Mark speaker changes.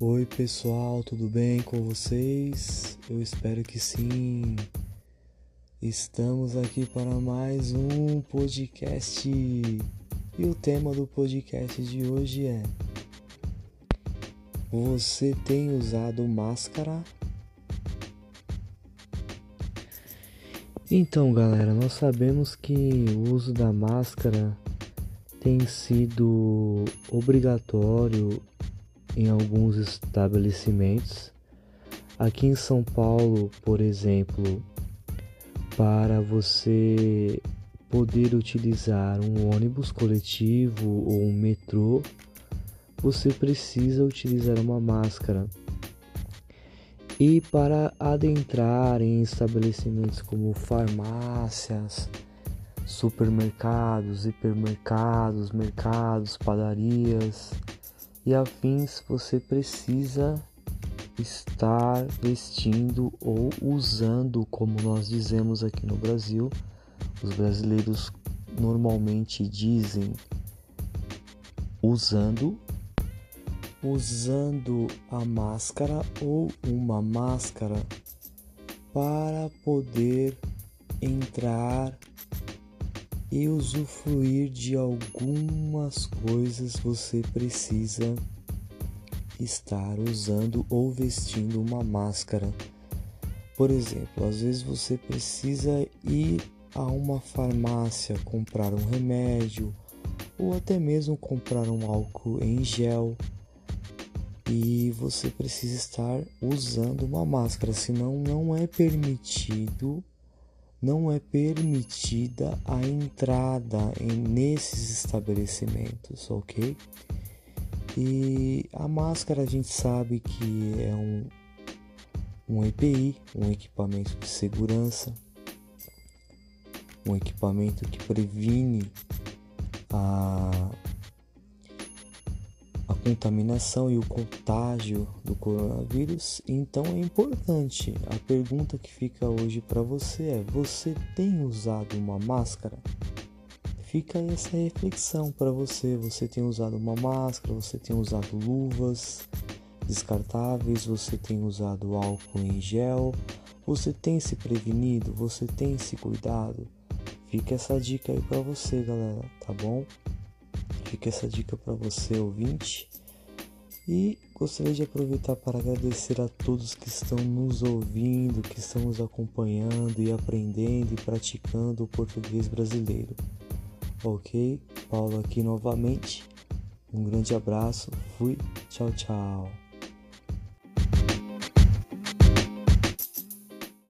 Speaker 1: Oi, pessoal, tudo bem com vocês? Eu espero que sim. Estamos aqui para mais um podcast. E o tema do podcast de hoje é: Você tem usado máscara? Então, galera, nós sabemos que o uso da máscara tem sido obrigatório em alguns estabelecimentos. Aqui em São Paulo, por exemplo, para você poder utilizar um ônibus coletivo ou um metrô, você precisa utilizar uma máscara. E para adentrar em estabelecimentos como farmácias, supermercados, hipermercados, mercados, padarias e afins, você precisa estar vestindo ou usando, como nós dizemos aqui no Brasil, os brasileiros normalmente dizem usando usando a máscara ou uma máscara para poder entrar e usufruir de algumas coisas você precisa estar usando ou vestindo uma máscara. Por exemplo, às vezes você precisa ir a uma farmácia comprar um remédio ou até mesmo comprar um álcool em gel e você precisa estar usando uma máscara, senão não é permitido não é permitida a entrada nesses estabelecimentos, ok? E a máscara a gente sabe que é um, um EPI, um equipamento de segurança, um equipamento que previne a contaminação e o contágio do coronavírus, então é importante. A pergunta que fica hoje para você é: você tem usado uma máscara? Fica essa reflexão para você. Você tem usado uma máscara? Você tem usado luvas descartáveis? Você tem usado álcool em gel? Você tem se prevenido? Você tem se cuidado? Fica essa dica aí para você, galera, tá bom? Fica essa dica para você, ouvinte. E gostaria de aproveitar para agradecer a todos que estão nos ouvindo, que estão nos acompanhando e aprendendo e praticando o português brasileiro. Ok? Paulo aqui novamente. Um grande abraço. Fui. Tchau, tchau.